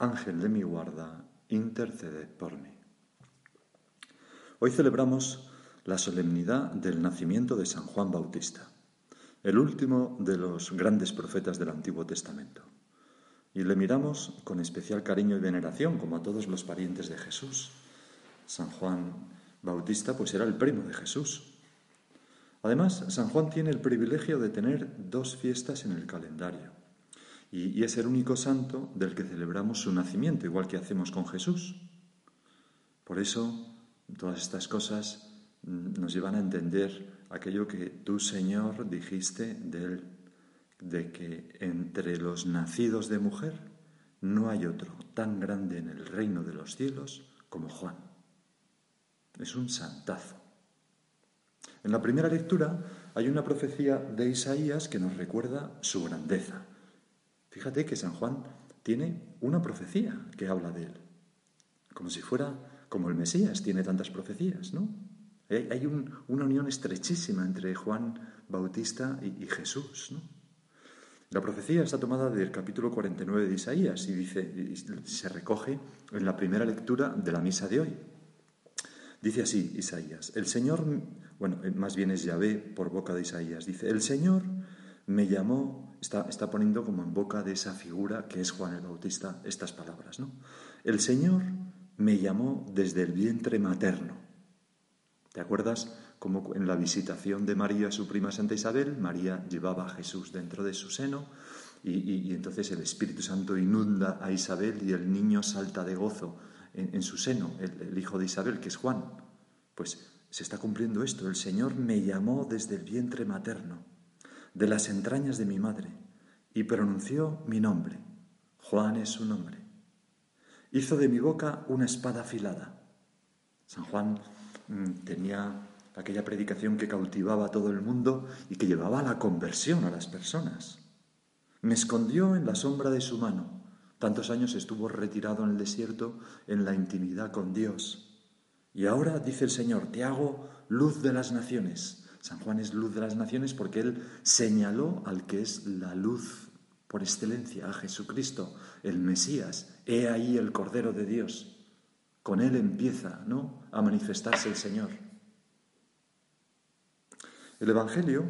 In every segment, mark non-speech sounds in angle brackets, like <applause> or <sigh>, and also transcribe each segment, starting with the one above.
Ángel de mi guarda, interceded por mí. Hoy celebramos la solemnidad del nacimiento de San Juan Bautista, el último de los grandes profetas del Antiguo Testamento. Y le miramos con especial cariño y veneración, como a todos los parientes de Jesús. San Juan Bautista pues era el primo de Jesús. Además, San Juan tiene el privilegio de tener dos fiestas en el calendario y, es el único santo del que celebramos su nacimiento, igual que hacemos con Jesús. Por eso, todas estas cosas nos llevan a entender aquello que tú, Señor, dijiste de él, de que entre los nacidos de mujer no hay otro tan grande en el reino de los cielos como Juan. Es un santazo. En la primera lectura hay una profecía de Isaías que nos recuerda su grandeza. Fíjate que San Juan tiene una profecía que habla de él, como si fuera como el Mesías, tiene tantas profecías, ¿no? Hay un, una unión estrechísima entre Juan Bautista y, Jesús. La profecía está tomada del capítulo 49 de Isaías y dice, y se recoge en la primera lectura de la misa de hoy. Dice así Isaías, el Señor, bueno, más bien es Yahvé por boca de Isaías, dice, el Señor me llamó, está, está poniendo como en boca de esa figura que es Juan el Bautista estas palabras, ¿no? El Señor me llamó desde el vientre materno. ¿Te acuerdas cómo en la visitación de María, su prima Santa Isabel, María llevaba a Jesús dentro de su seno y, y, entonces el Espíritu Santo inunda a Isabel y el niño salta de gozo en, en su seno, el hijo de Isabel, que es Juan? Pues se está cumpliendo esto. El Señor me llamó desde el vientre materno de las entrañas de mi madre y pronunció mi nombre. Juan es su nombre. Hizo de mi boca una espada afilada. San Juan mmm, tenía aquella predicación que cautivaba a todo el mundo y que llevaba a la conversión a las personas. Me escondió en la sombra de su mano. Tantos años estuvo retirado en el desierto en la intimidad con Dios. Y ahora, dice el Señor, te hago luz de las naciones. San Juan es luz de las naciones porque él señaló al que es la luz por excelencia, a Jesucristo, el Mesías. He ahí el Cordero de Dios. Con él empieza, ¿no? a manifestarse el Señor. El Evangelio,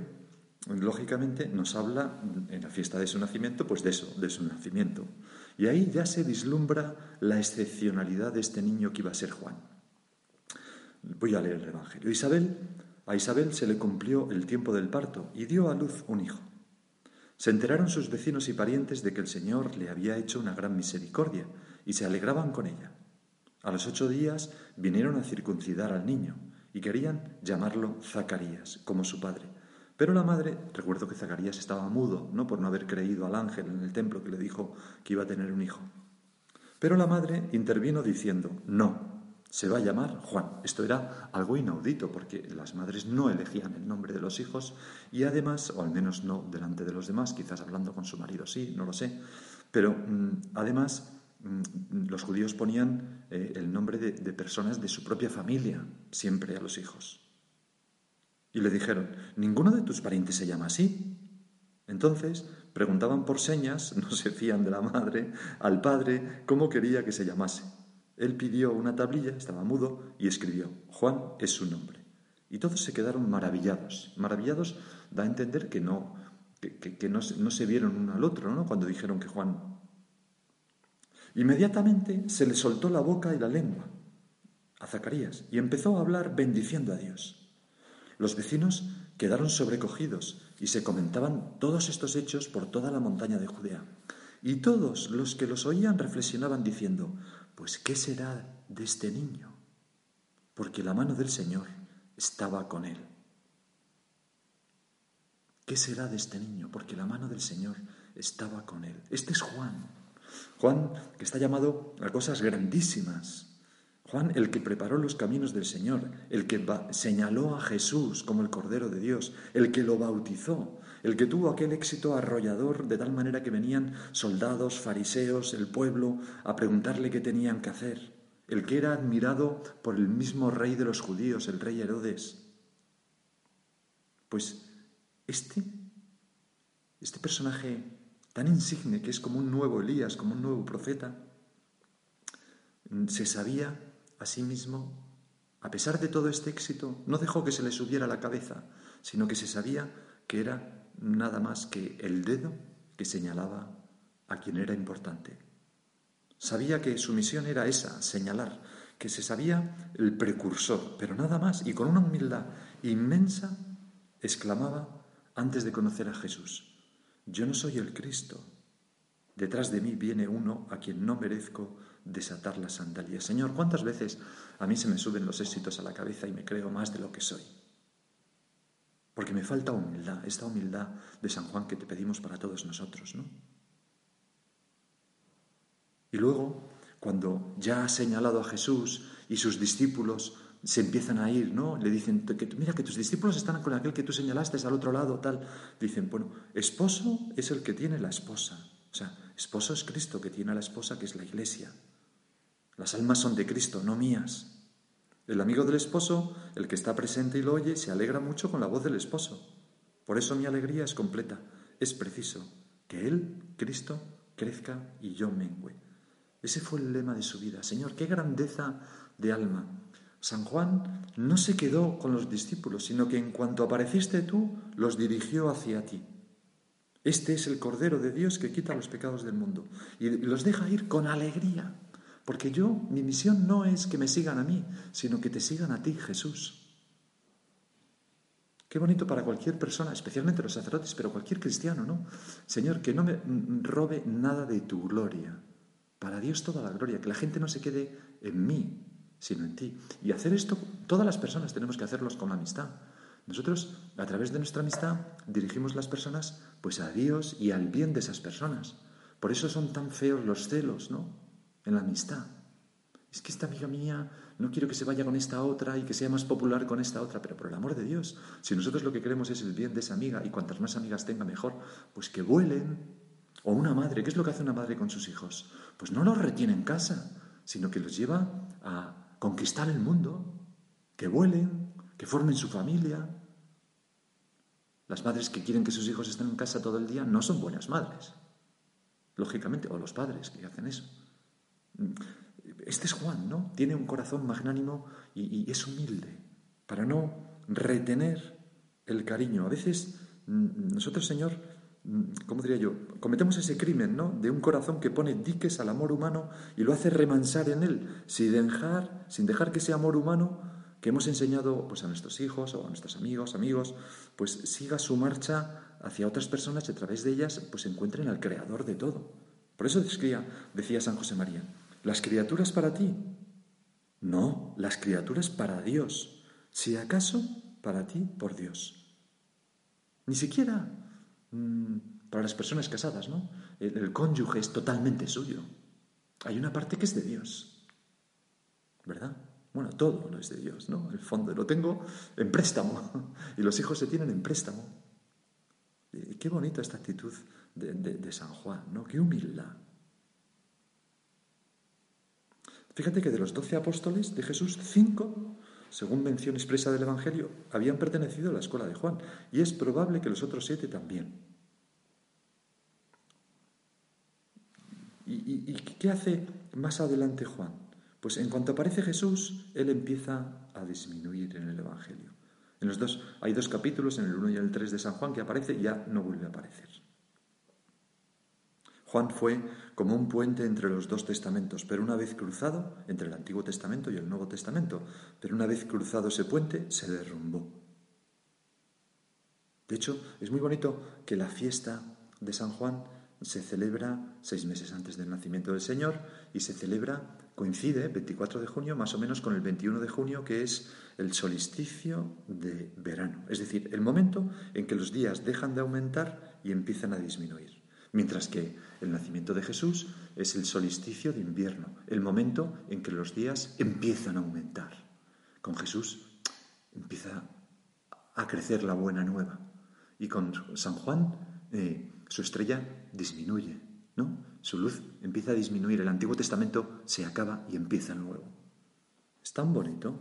lógicamente, nos habla en la fiesta de su nacimiento, pues de eso, de su nacimiento. Y ahí ya se vislumbra la excepcionalidad de este niño que iba a ser Juan. Voy a leer el Evangelio. Isabel a Isabel se le cumplió el tiempo del parto y dio a luz un hijo. Se enteraron sus vecinos y parientes de que el Señor le había hecho una gran misericordia y se alegraban con ella. A los ocho días vinieron a circuncidar al niño y querían llamarlo Zacarías, como su padre. Pero la madre, recuerdo que Zacarías estaba mudo, no por no haber creído al ángel en el templo que le dijo que iba a tener un hijo. Pero la madre intervino diciendo, no, se va a llamar Juan. Esto era algo inaudito porque las madres no elegían el nombre de los hijos y además, o al menos no delante de los demás, quizás hablando con su marido sí, no lo sé, pero mmm, además mmm, los judíos ponían eh, el nombre de personas de su propia familia siempre a los hijos. Y le dijeron, ¿ninguno de tus parientes se llama así? Entonces preguntaban por señas, <laughs> no se fían de la madre, al padre cómo quería que se llamase. Él pidió una tablilla, estaba mudo, y escribió, Juan es su nombre. Y todos se quedaron maravillados. Maravillados da a entender que no, que, que, no, no, se vieron uno al otro, ¿no? Cuando dijeron que Juan Inmediatamente se le soltó la boca y la lengua a Zacarías y empezó a hablar bendiciendo a Dios. Los vecinos quedaron sobrecogidos y se comentaban todos estos hechos por toda la montaña de Judea. Y todos los que los oían reflexionaban diciendo, pues ¿qué será de este niño? Porque la mano del Señor estaba con él. ¿Qué será de este niño? Porque la mano del Señor estaba con él. Este es Juan. Juan que está llamado a cosas grandísimas. Juan, el que preparó los caminos del Señor, el que señaló a Jesús como el Cordero de Dios, el que lo bautizó, el que tuvo aquel éxito arrollador de tal manera que venían soldados, fariseos, el pueblo a preguntarle qué tenían que hacer, el que era admirado por el mismo rey de los judíos, el rey Herodes. Pues este, este personaje tan insigne que es como un nuevo Elías, como un nuevo profeta, se sabía a sí mismo, a pesar de todo este éxito, no dejó que se le subiera la cabeza, sino que se sabía que era nada más que el dedo que señalaba a quien era importante. Sabía que su misión era esa, señalar, que se sabía el precursor, pero nada más, y con una humildad inmensa exclamaba antes de conocer a Jesús, yo no soy el Cristo, detrás de mí viene uno a quien no merezco desatar las sandalias. Señor, ¿cuántas veces a mí se me suben los éxitos a la cabeza y me creo más de lo que soy? Porque me falta humildad, esta humildad de San Juan que te pedimos para todos nosotros, ¿no? Y luego, cuando ya ha señalado a Jesús y sus discípulos se empiezan a ir, ¿no? Le dicen, mira, que tus discípulos están con aquel que tú señalaste al otro lado, tal. Dicen, bueno, esposo es el que tiene la esposa. O sea, esposo es Cristo que tiene a la esposa, que es la iglesia. Las almas son de Cristo, no mías. El amigo del esposo, el que está presente y lo oye, se alegra mucho con la voz del esposo. Por eso mi alegría es completa. Es preciso que Él, Cristo, crezca y yo mengüe. Ese fue el lema de su vida. Señor, qué grandeza de alma. San Juan no se quedó con los discípulos, sino que en cuanto apareciste tú, los dirigió hacia ti. Este es el Cordero de Dios que quita los pecados del mundo y los deja ir con alegría. Porque yo, mi misión no es que me sigan a mí, sino que te sigan a ti, Jesús. Qué bonito para cualquier persona, especialmente los sacerdotes, pero cualquier cristiano, ¿no? Señor, que no me robe nada de tu gloria. Para Dios toda la gloria, que la gente no se quede en mí, sino en ti. Y hacer esto, todas las personas tenemos que hacerlos con la amistad. Nosotros, a través de nuestra amistad, dirigimos las personas pues a Dios y al bien de esas personas. Por eso son tan feos los celos, ¿no? En la amistad. Es que esta amiga mía no quiero que se vaya con esta otra y que sea más popular con esta otra, pero por el amor de Dios, si nosotros lo que queremos es el bien de esa amiga y cuantas más amigas tenga mejor, pues que vuelen. O una madre, ¿qué es lo que hace una madre con sus hijos? Pues no los retiene en casa, sino que los lleva a conquistar el mundo, que vuelen, que formen su familia. Las madres que quieren que sus hijos estén en casa todo el día no son buenas madres, lógicamente, o los padres que hacen eso. Este es Juan, ¿no? Tiene un corazón magnánimo y, es humilde para no retener el cariño. A veces mm, nosotros, Señor, mm, ¿cómo diría yo? Cometemos ese crimen, ¿no? De un corazón que pone diques al amor humano y lo hace remansar en él, sin dejar, sin dejar que ese amor humano que hemos enseñado pues, a nuestros hijos o a nuestros amigos, amigos, pues siga su marcha hacia otras personas y a través de ellas pues encuentren al creador de todo. Por eso decía, decía San José María, ¿Las criaturas para ti? No, las criaturas para Dios. Si acaso, para ti, por Dios. Ni siquiera mm, para las personas casadas, ¿no? El, cónyuge es totalmente suyo. Hay una parte que es de Dios. ¿Verdad? Bueno, todo lo es de Dios, ¿no? El fondo lo tengo en préstamo <laughs> y los hijos se tienen en préstamo. qué bonita esta actitud de, de San Juan, ¿no? Qué humildad. Fíjate que de los doce apóstoles de Jesús, cinco, según mención expresa del Evangelio, habían pertenecido a la escuela de Juan, y es probable que los otros siete también. ¿Y, qué hace más adelante Juan? Pues en cuanto aparece Jesús, él empieza a disminuir en el Evangelio. En los dos, hay dos capítulos, en el 1 y el 3 de San Juan, que aparece y ya no vuelve a aparecer. Juan fue como un puente entre los dos testamentos, pero una vez cruzado, entre el Antiguo Testamento y el Nuevo Testamento, pero una vez cruzado ese puente, se derrumbó. De hecho, es muy bonito que la fiesta de San Juan se celebra seis meses antes del nacimiento del Señor y se celebra, coincide, 24 de junio, más o menos con el 21 de junio, que es el solsticio de verano, es decir, el momento en que los días dejan de aumentar y empiezan a disminuir. Mientras que el nacimiento de Jesús es el solsticio de invierno, el momento en que los días empiezan a aumentar. Con Jesús empieza a crecer la buena nueva. Y con San Juan eh, su estrella disminuye, ¿no? Su luz empieza a disminuir. El Antiguo Testamento se acaba y empieza nuevo. Es tan bonito.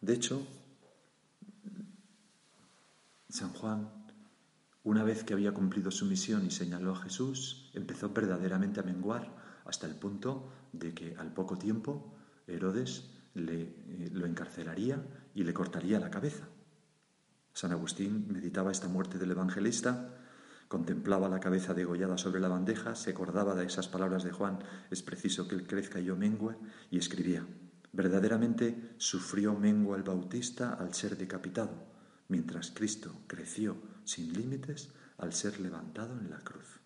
De hecho, San Juan, una vez que había cumplido su misión y señaló a Jesús, empezó verdaderamente a menguar hasta el punto de que al poco tiempo Herodes le, eh, lo encarcelaría y le cortaría la cabeza. San Agustín meditaba esta muerte del evangelista, contemplaba la cabeza degollada sobre la bandeja, se acordaba de esas palabras de Juan, es preciso que él crezca y yo mengue, y escribía, verdaderamente sufrió mengua el bautista al ser decapitado, mientras Cristo creció sin límites al ser levantado en la cruz.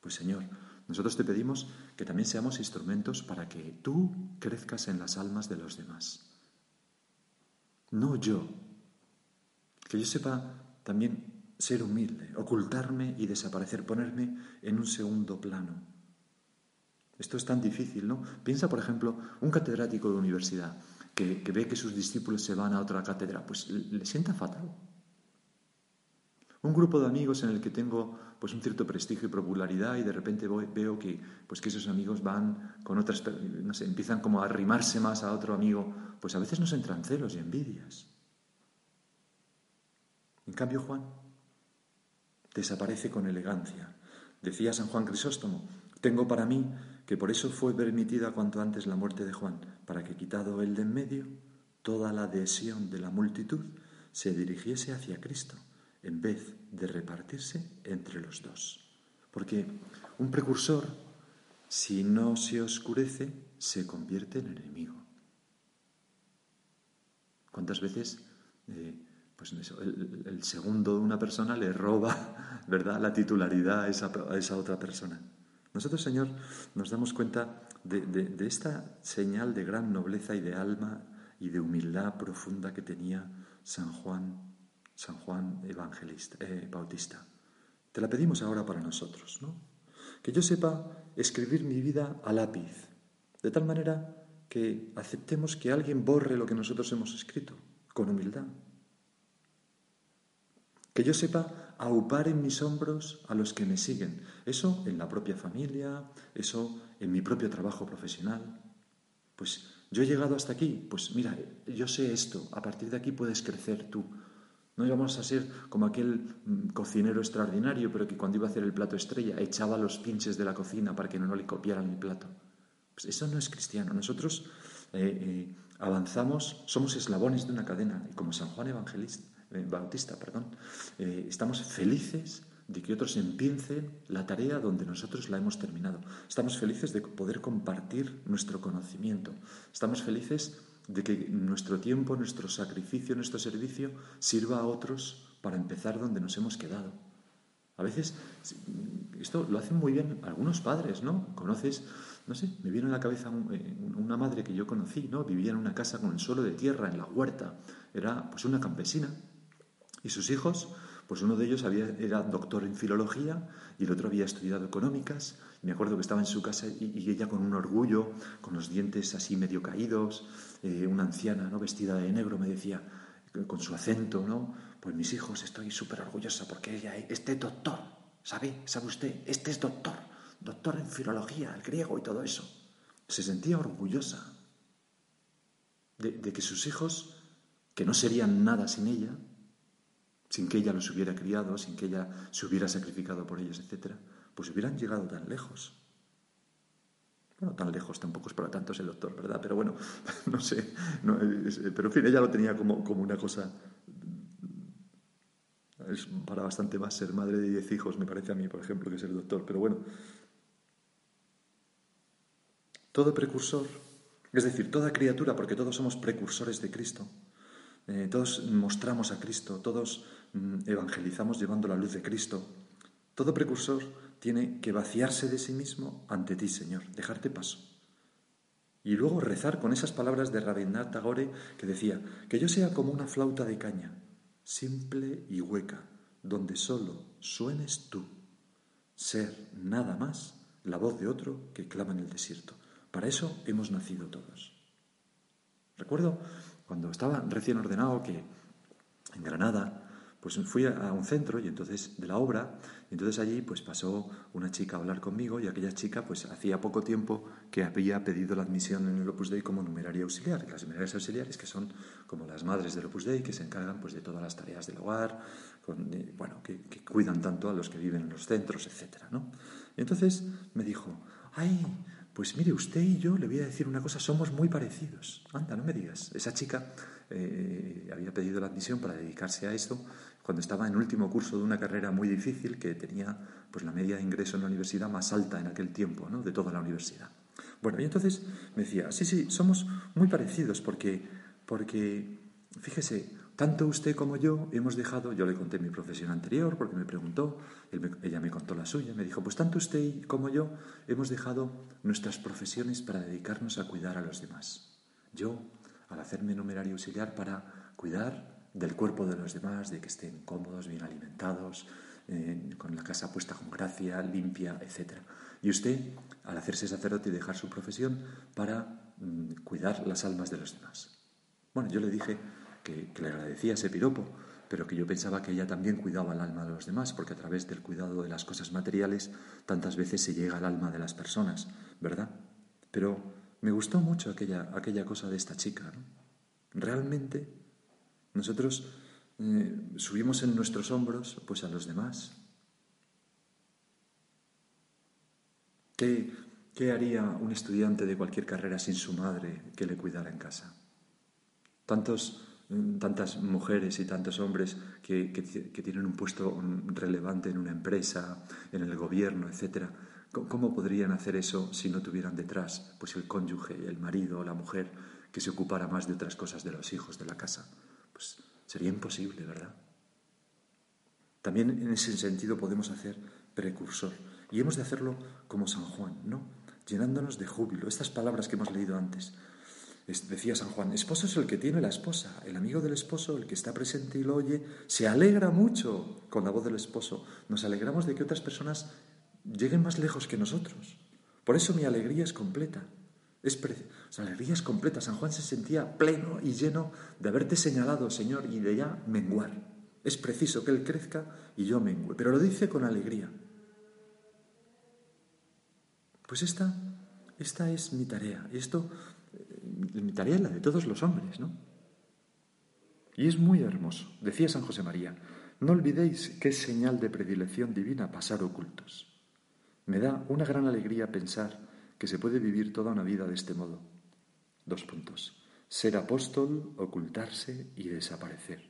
Pues Señor, nosotros te pedimos que también seamos instrumentos para que tú crezcas en las almas de los demás. No yo, que yo sepa también ser humilde, ocultarme y desaparecer, ponerme en un segundo plano. Esto es tan difícil, ¿no? Piensa, por ejemplo, un catedrático de universidad que, ve que sus discípulos se van a otra cátedra, pues le, sienta fatal. Un grupo de amigos en el que tengo pues un cierto prestigio y popularidad y de repente veo que, pues que esos amigos van con otras, no sé, empiezan como a arrimarse más a otro amigo, pues a veces nos entran celos y envidias. En cambio, Juan desaparece con elegancia. Decía San Juan Crisóstomo, tengo para mí que por eso fue permitida cuanto antes la muerte de Juan, para que quitado él de en medio, toda la adhesión de la multitud se dirigiese hacia Cristo, en vez de repartirse entre los dos. Porque un precursor, si no se oscurece, se convierte en enemigo. ¿Cuántas veces eh, pues el, segundo de una persona le roba, <laughs> ¿verdad?, la titularidad a esa, otra persona. Nosotros, Señor, nos damos cuenta de, esta señal de gran nobleza y de alma y de humildad profunda que tenía San Juan, San Juan Evangelista, eh, Bautista. Te la pedimos ahora para nosotros, ¿no? Que yo sepa escribir mi vida a lápiz, de tal manera que aceptemos que alguien borre lo que nosotros hemos escrito, con humildad, que yo sepa aupar en mis hombros a los que me siguen. Eso en la propia familia, eso en mi propio trabajo profesional. Pues yo he llegado hasta aquí, pues mira, yo sé esto, a partir de aquí puedes crecer tú. No íbamos a ser como aquel mm, cocinero extraordinario, pero que cuando iba a hacer el plato estrella echaba los pinches de la cocina para que no, le copiaran el plato. Pues eso no es cristiano. Nosotros eh, eh, avanzamos, somos eslabones de una cadena, y como San Juan Evangelista, eh, Bautista, perdón, estamos felices de que otros empiecen la tarea donde nosotros la hemos terminado. Estamos felices de poder compartir nuestro conocimiento. Estamos felices de que nuestro tiempo, nuestro sacrificio, nuestro servicio sirva a otros para empezar donde nos hemos quedado. A veces esto lo hacen muy bien algunos padres, ¿no? Conoces, no sé, me viene a la cabeza eh, una madre que yo conocí, ¿no? Vivía en una casa con el suelo de tierra, en la huerta. Era pues una campesina y sus hijos, pues uno de ellos había, era doctor en filología y el otro había estudiado económicas. Me acuerdo que estaba en su casa y, ella con un orgullo, con los dientes así medio caídos, eh, una anciana ¿no? vestida de negro, me decía, con su acento, ¿no? Pues mis hijos, estoy súper orgullosa porque ella, este doctor, ¿sabe? ¿Sabe usted? Este es doctor, doctor en filología, el griego y todo eso. Se sentía orgullosa de que sus hijos, que no serían nada sin ella, sin que ella los hubiera criado, sin que ella se hubiera sacrificado por ellos, etc., pues hubieran llegado tan lejos. Bueno, tan lejos tampoco es para tanto el doctor, ¿verdad? Pero bueno, <laughs> no sé. pero en fin, ella lo tenía como, como una cosa es para bastante más ser madre de diez hijos, me parece a mí, por ejemplo, que ser doctor. Pero bueno, todo precursor, es decir, toda criatura, porque todos somos precursores de Cristo, eh, todos mostramos a Cristo, todos mm, evangelizamos llevando la luz de Cristo, todo precursor tiene que vaciarse de sí mismo ante ti, Señor, dejarte paso. Y luego rezar con esas palabras de Rabindranath Tagore que decía, que yo sea como una flauta de caña, simple y hueca, donde solo suenes tú, ser nada más la voz de otro que clama en el desierto. Para eso hemos nacido todos. Recuerdo cuando estaba recién ordenado que en Granada pues fui a un centro y entonces de la obra y entonces allí pues pasó una chica a hablar conmigo y aquella chica pues hacía poco tiempo que había pedido la admisión en el Opus Dei como numeraria auxiliar las numerarias auxiliares que son como las madres del Opus Dei que se encargan pues de todas las tareas del hogar con, bueno que, que, cuidan tanto a los que viven en los centros etcétera ¿no? y entonces me dijo ay pues mire, usted y yo le voy a decir una cosa, somos muy parecidos. Anda, no me digas. Esa chica eh, había pedido la admisión para dedicarse a esto cuando estaba en último curso de una carrera muy difícil que tenía pues la media de ingreso en la universidad más alta en aquel tiempo, ¿no? de toda la universidad. Bueno, y entonces me decía, sí, sí, somos muy parecidos porque, porque fíjese, tanto usted como yo hemos dejado, yo le conté mi profesión anterior porque me preguntó, ella me contó la suya, me dijo, pues tanto usted como yo hemos dejado nuestras profesiones para dedicarnos a cuidar a los demás. Yo, al hacerme numerario auxiliar para cuidar del cuerpo de los demás, de que estén cómodos, bien alimentados, con la casa puesta con gracia, limpia, etc. Y usted, al hacerse sacerdote y dejar su profesión para mm, cuidar las almas de los demás. Bueno, yo le dije que, le agradecía ese piropo, pero que yo pensaba que ella también cuidaba el alma de los demás, porque a través del cuidado de las cosas materiales tantas veces se llega al alma de las personas, ¿verdad? Pero me gustó mucho aquella, aquella cosa de esta chica. Realmente nosotros eh, subimos en nuestros hombros pues a los demás. ¿Qué, ¿Qué haría un estudiante de cualquier carrera sin su madre que le cuidara en casa? Tantos tantas mujeres y tantos hombres que, tienen un puesto relevante en una empresa, en el gobierno, etc. ¿Cómo podrían hacer eso si no tuvieran detrás pues el cónyuge, el marido la mujer que se ocupara más de otras cosas de los hijos de la casa? Pues sería imposible, ¿verdad? También en ese sentido podemos hacer precursor y hemos de hacerlo como San Juan, ¿no? Llenándonos de júbilo. Estas palabras que hemos leído antes, decía San Juan, esposo es el que tiene la esposa, el amigo del esposo, el que está presente y lo oye, se alegra mucho con la voz del esposo. Nos alegramos de que otras personas lleguen más lejos que nosotros. Por eso mi alegría es completa. Es o alegría es completa. San Juan se sentía pleno y lleno de haberte señalado, Señor, y de ya menguar. Es preciso que Él crezca y yo mengue. Pero lo dice con alegría. Pues esta, esta es mi tarea. Y esto mi tarea la de todos los hombres, ¿no? Y es muy hermoso. Decía San José María, no olvidéis que es señal de predilección divina pasar ocultos. Me da una gran alegría pensar que se puede vivir toda una vida de este modo. Dos puntos. Ser apóstol, ocultarse y desaparecer.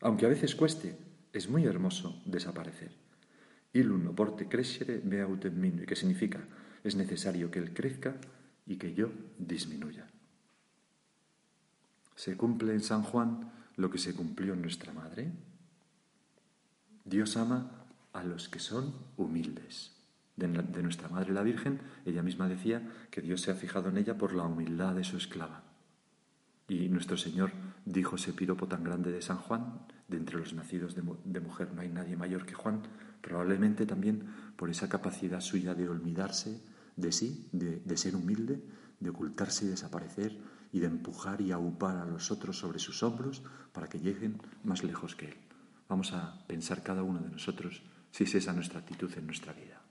Aunque a veces cueste, es muy hermoso desaparecer. Ilum porte crescere me autem que significa es necesario que él crezca y que yo disminuya. ¿Se cumple en San Juan lo que se cumplió en nuestra madre? Dios ama a los que son humildes. De, nuestra madre la Virgen, ella misma decía que Dios se ha fijado en ella por la humildad de su esclava. Y nuestro Señor dijo ese piropo tan grande de San Juan, de entre los nacidos de, mujer no hay nadie mayor que Juan, probablemente también por esa capacidad suya de olvidarse de sí, de ser humilde, de ocultarse y desaparecer y de empujar y aupar a los otros sobre sus hombros para que lleguen más lejos que Él. Vamos a pensar cada uno de nosotros si es esa nuestra actitud en nuestra vida.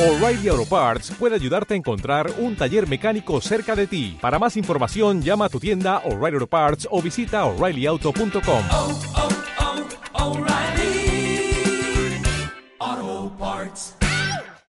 O'Reilly Auto Parts puede ayudarte a encontrar un taller mecánico cerca de ti. Para más información, llama a tu tienda O'Reilly Auto Parts o visita oreillyauto.com.